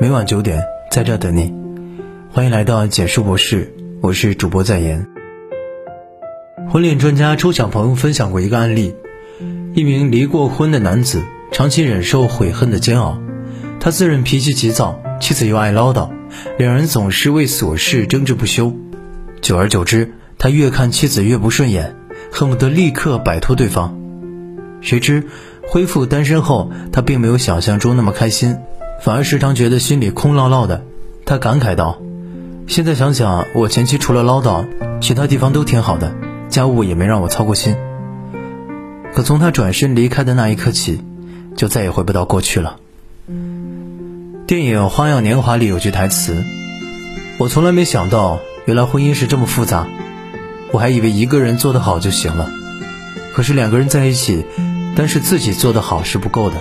每晚九点在这等你。欢迎来到简述博士，我是主播在言。婚恋专家周小鹏分享过一个案例：一名离过婚的男子长期忍受悔恨的煎熬，他自认脾气急躁，妻子又爱唠叨，两人总是为琐事争执不休。久而久之，他越看妻子越不顺眼，恨不得立刻摆脱对方。谁知恢复单身后，他并没有想象中那么开心，反而时常觉得心里空落落的。他感慨道：“现在想想，我前妻除了唠叨，其他地方都挺好的，家务也没让我操过心。可从他转身离开的那一刻起，就再也回不到过去了。”电影《花样年华》里有句台词：“我从来没想到。”原来婚姻是这么复杂，我还以为一个人做得好就行了。可是两个人在一起，单是自己做得好是不够的。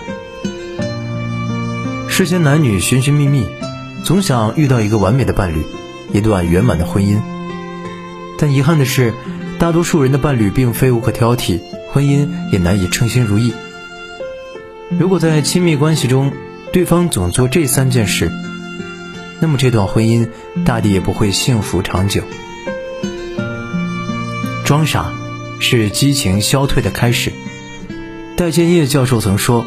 世间男女寻寻觅觅，总想遇到一个完美的伴侣，一段圆满的婚姻。但遗憾的是，大多数人的伴侣并非无可挑剔，婚姻也难以称心如意。如果在亲密关系中，对方总做这三件事。那么这段婚姻大抵也不会幸福长久。装傻是激情消退的开始。戴建业教授曾说：“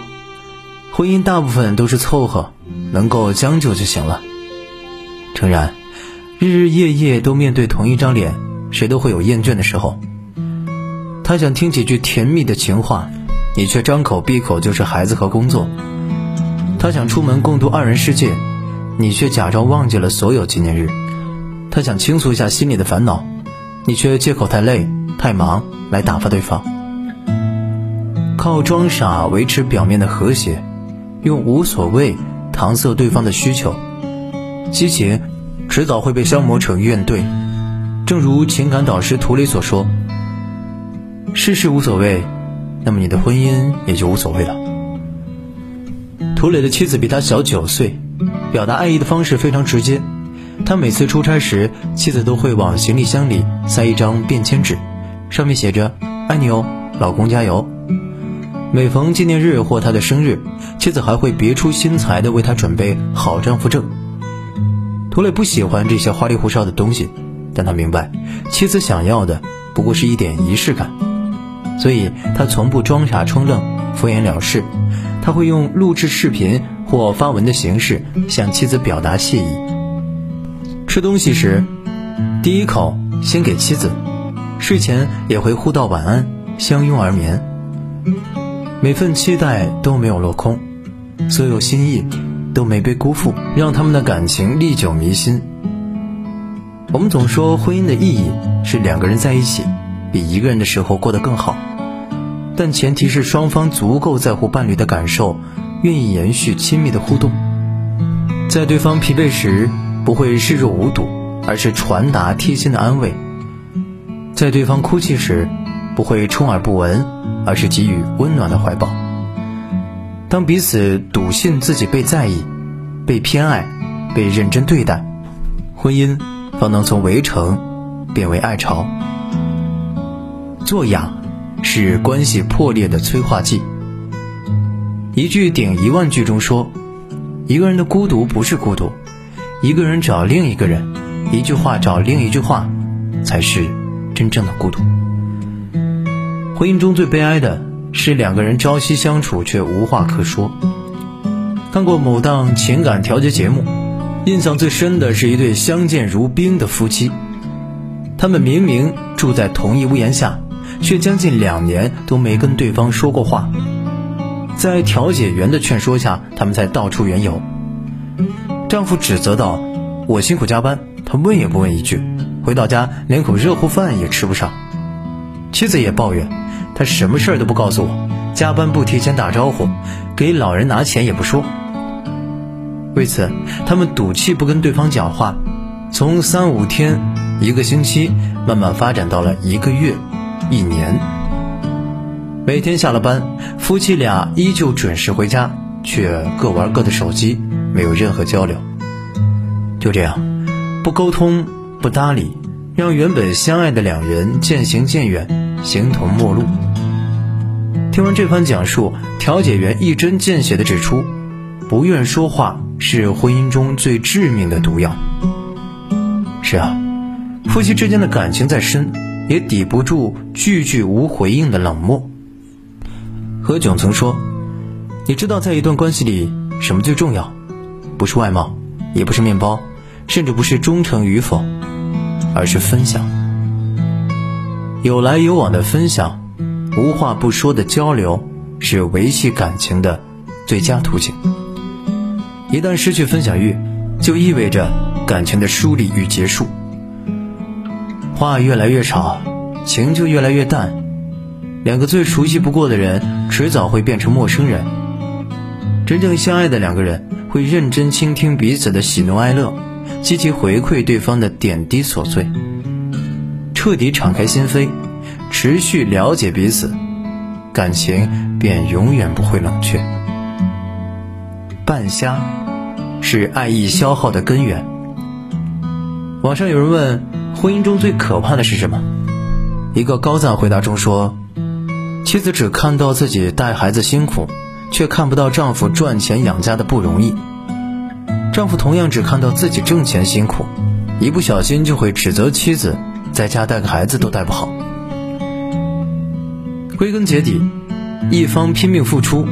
婚姻大部分都是凑合，能够将就就行了。”诚然，日日夜夜都面对同一张脸，谁都会有厌倦的时候。他想听几句甜蜜的情话，你却张口闭口就是孩子和工作。他想出门共度二人世界。你却假装忘记了所有纪念日，他想倾诉一下心里的烦恼，你却借口太累、太忙来打发对方。靠装傻维持表面的和谐，用无所谓搪塞对方的需求，激情迟早会被消磨成怨怼。正如情感导师涂磊所说：“事事无所谓，那么你的婚姻也就无所谓了。”涂磊的妻子比他小九岁。表达爱意的方式非常直接，他每次出差时，妻子都会往行李箱里塞一张便签纸，上面写着“爱你哦，老公加油”。每逢纪念日或他的生日，妻子还会别出心裁地为他准备好丈夫证。涂磊不喜欢这些花里胡哨的东西，但他明白妻子想要的不过是一点仪式感，所以他从不装傻充愣、敷衍了事，他会用录制视频。或发文的形式向妻子表达谢意。吃东西时，第一口先给妻子，睡前也会互道晚安，相拥而眠。每份期待都没有落空，所有心意都没被辜负，让他们的感情历久弥新。我们总说婚姻的意义是两个人在一起，比一个人的时候过得更好，但前提是双方足够在乎伴侣的感受。愿意延续亲密的互动，在对方疲惫时不会视若无睹，而是传达贴心的安慰；在对方哭泣时不会充耳不闻，而是给予温暖的怀抱。当彼此笃信自己被在意、被偏爱、被认真对待，婚姻方能从围城变为爱巢。做哑是关系破裂的催化剂。一句顶一万句中说，一个人的孤独不是孤独，一个人找另一个人，一句话找另一句话，才是真正的孤独。婚姻中最悲哀的是两个人朝夕相处却无话可说。看过某档情感调节节目，印象最深的是一对相见如宾的夫妻，他们明明住在同一屋檐下，却将近两年都没跟对方说过话。在调解员的劝说下，他们才道出缘由。丈夫指责道：“我辛苦加班，他问也不问一句，回到家连口热乎饭也吃不上。”妻子也抱怨：“他什么事儿都不告诉我，加班不提前打招呼，给老人拿钱也不说。”为此，他们赌气不跟对方讲话，从三五天、一个星期，慢慢发展到了一个月、一年。每天下了班，夫妻俩依旧准时回家，却各玩各的手机，没有任何交流。就这样，不沟通、不搭理，让原本相爱的两人渐行渐远，形同陌路。听完这番讲述，调解员一针见血地指出：不愿说话是婚姻中最致命的毒药。是啊，夫妻之间的感情再深，也抵不住句句无回应的冷漠。何炅曾说：“你知道，在一段关系里，什么最重要？不是外貌，也不是面包，甚至不是忠诚与否，而是分享。有来有往的分享，无话不说的交流，是维系感情的最佳途径。一旦失去分享欲，就意味着感情的梳理与结束。话越来越少，情就越来越淡。两个最熟悉不过的人，迟早会变成陌生人。真正相爱的两个人，会认真倾听彼此的喜怒哀乐，积极回馈对方的点滴琐碎，彻底敞开心扉，持续了解彼此，感情便永远不会冷却。半瞎是爱意消耗的根源。网上有人问，婚姻中最可怕的是什么？一个高赞回答中说。妻子只看到自己带孩子辛苦，却看不到丈夫赚钱养家的不容易。丈夫同样只看到自己挣钱辛苦，一不小心就会指责妻子在家带个孩子都带不好。归根结底，一方拼命付出，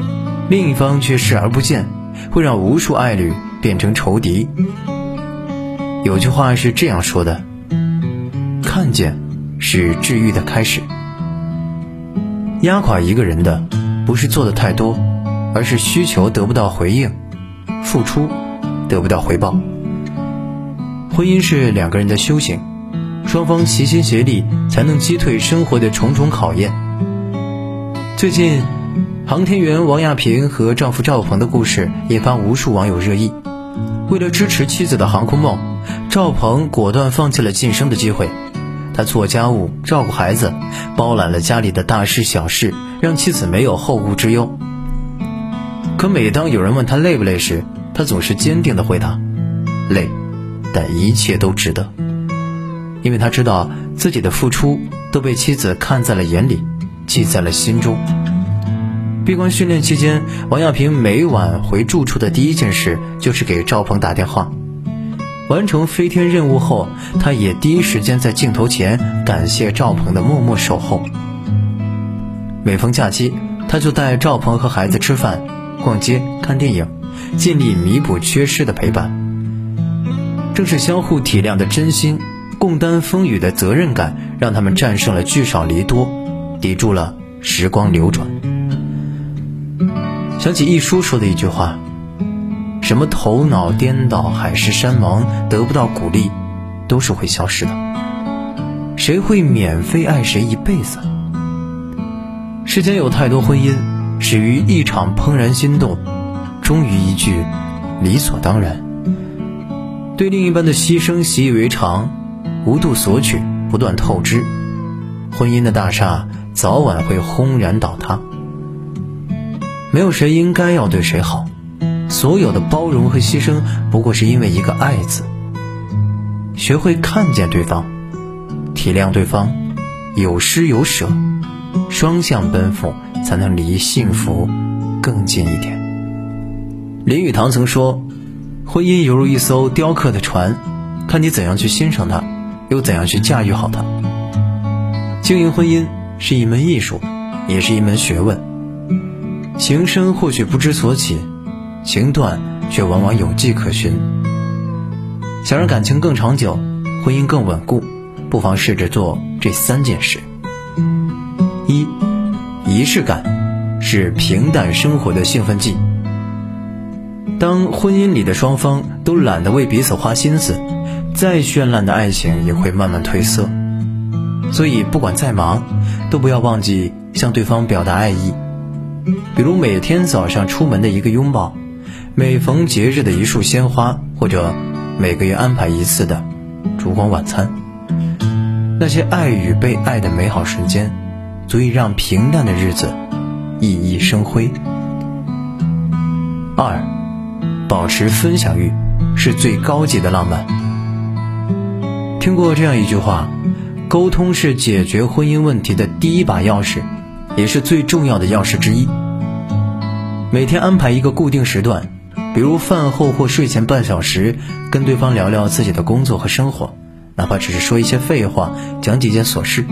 另一方却视而不见，会让无数爱侣变成仇敌。有句话是这样说的：“看见是治愈的开始。”压垮一个人的，不是做的太多，而是需求得不到回应，付出得不到回报。婚姻是两个人的修行，双方齐心协力，才能击退生活的重重考验。最近，航天员王亚平和丈夫赵鹏的故事引发无数网友热议。为了支持妻子的航空梦，赵鹏果断放弃了晋升的机会。他做家务、照顾孩子，包揽了家里的大事小事，让妻子没有后顾之忧。可每当有人问他累不累时，他总是坚定地回答：“累，但一切都值得。”因为他知道自己的付出都被妻子看在了眼里，记在了心中。闭关训练期间，王亚平每晚回住处的第一件事就是给赵鹏打电话。完成飞天任务后，他也第一时间在镜头前感谢赵鹏的默默守候。每逢假期，他就带赵鹏和孩子吃饭、逛街、看电影，尽力弥补缺失的陪伴。正是相互体谅的真心，共担风雨的责任感，让他们战胜了聚少离多，抵住了时光流转。想起一书说的一句话。什么头脑颠倒、海誓山盟得不到鼓励，都是会消失的。谁会免费爱谁一辈子？世间有太多婚姻，始于一场怦然心动，终于一句理所当然。对另一半的牺牲习以为常，无度索取，不断透支，婚姻的大厦早晚会轰然倒塌。没有谁应该要对谁好。所有的包容和牺牲，不过是因为一个“爱”字。学会看见对方，体谅对方，有失有舍，双向奔赴，才能离幸福更近一点。林语堂曾说：“婚姻犹如一艘雕刻的船，看你怎样去欣赏它，又怎样去驾驭好它。经营婚姻是一门艺术，也是一门学问。情深或许不知所起。”情断却往往有迹可循。想让感情更长久，婚姻更稳固，不妨试着做这三件事：一、仪式感是平淡生活的兴奋剂。当婚姻里的双方都懒得为彼此花心思，再绚烂的爱情也会慢慢褪色。所以，不管再忙，都不要忘记向对方表达爱意，比如每天早上出门的一个拥抱。每逢节日的一束鲜花，或者每个月安排一次的烛光晚餐，那些爱与被爱的美好瞬间，足以让平淡的日子熠熠生辉。二，保持分享欲是最高级的浪漫。听过这样一句话：沟通是解决婚姻问题的第一把钥匙，也是最重要的钥匙之一。每天安排一个固定时段。比如饭后或睡前半小时，跟对方聊聊自己的工作和生活，哪怕只是说一些废话，讲几件琐事。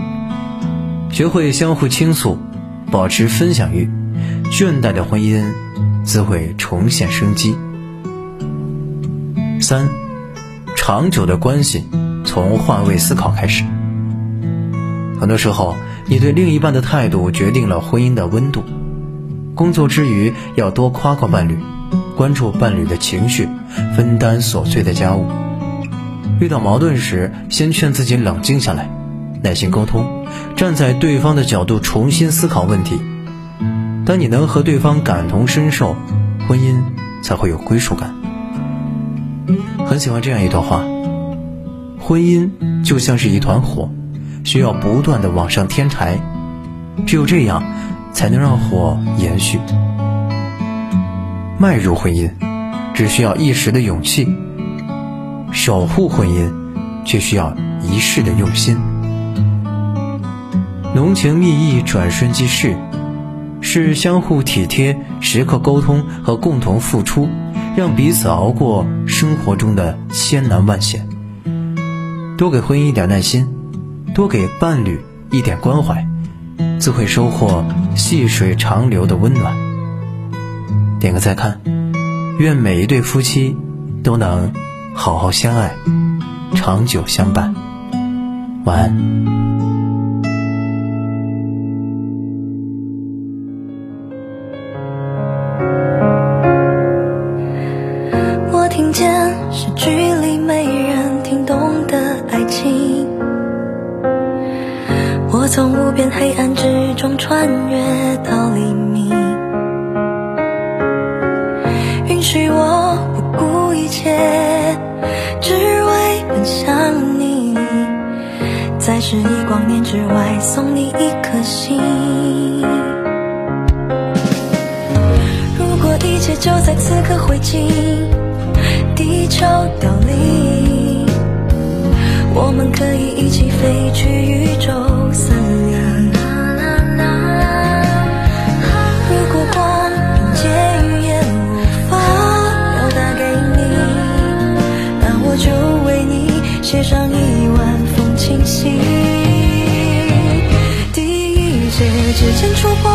学会相互倾诉，保持分享欲，倦怠的婚姻自会重现生机。三，长久的关系从换位思考开始。很多时候，你对另一半的态度决定了婚姻的温度。工作之余，要多夸夸伴侣。关注伴侣的情绪，分担琐碎的家务。遇到矛盾时，先劝自己冷静下来，耐心沟通，站在对方的角度重新思考问题。当你能和对方感同身受，婚姻才会有归属感。很喜欢这样一段话：婚姻就像是一团火，需要不断的往上添柴，只有这样，才能让火延续。迈入婚姻，只需要一时的勇气；守护婚姻，却需要一世的用心。浓情蜜意转瞬即逝，是相互体贴、时刻沟通和共同付出，让彼此熬过生活中的千难万险。多给婚姻一点耐心，多给伴侣一点关怀，自会收获细水长流的温暖。点个再看，愿每一对夫妻都能好好相爱，长久相伴。晚安。允许我不顾一切，只为奔向你，在十亿光年之外送你一颗心。如果一切就在此刻灰烬，地球凋零，我们可以一起飞去宇宙指尖触碰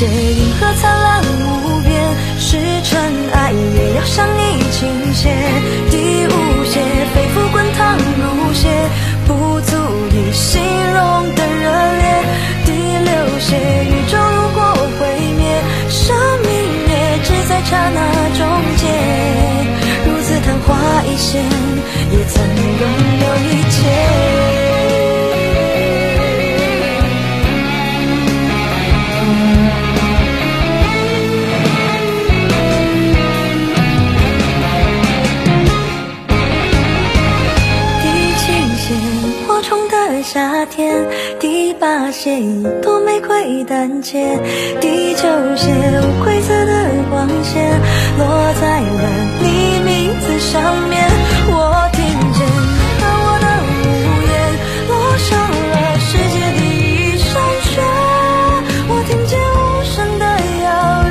借银河灿烂无边，是尘埃也要向你倾斜。第五些肺腑滚烫如血，不足以形容的热烈。第六些宇宙如果毁灭，生命也只在刹那终结。如此昙花一现，也曾夏天，第八些一朵玫瑰单切，第九些无规则的光线落在了你名字上面。我听见把我的屋檐落上了世界第一山雪，我听见无声的遥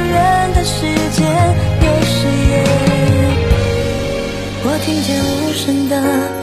远的世界有誓言，我听见无声的。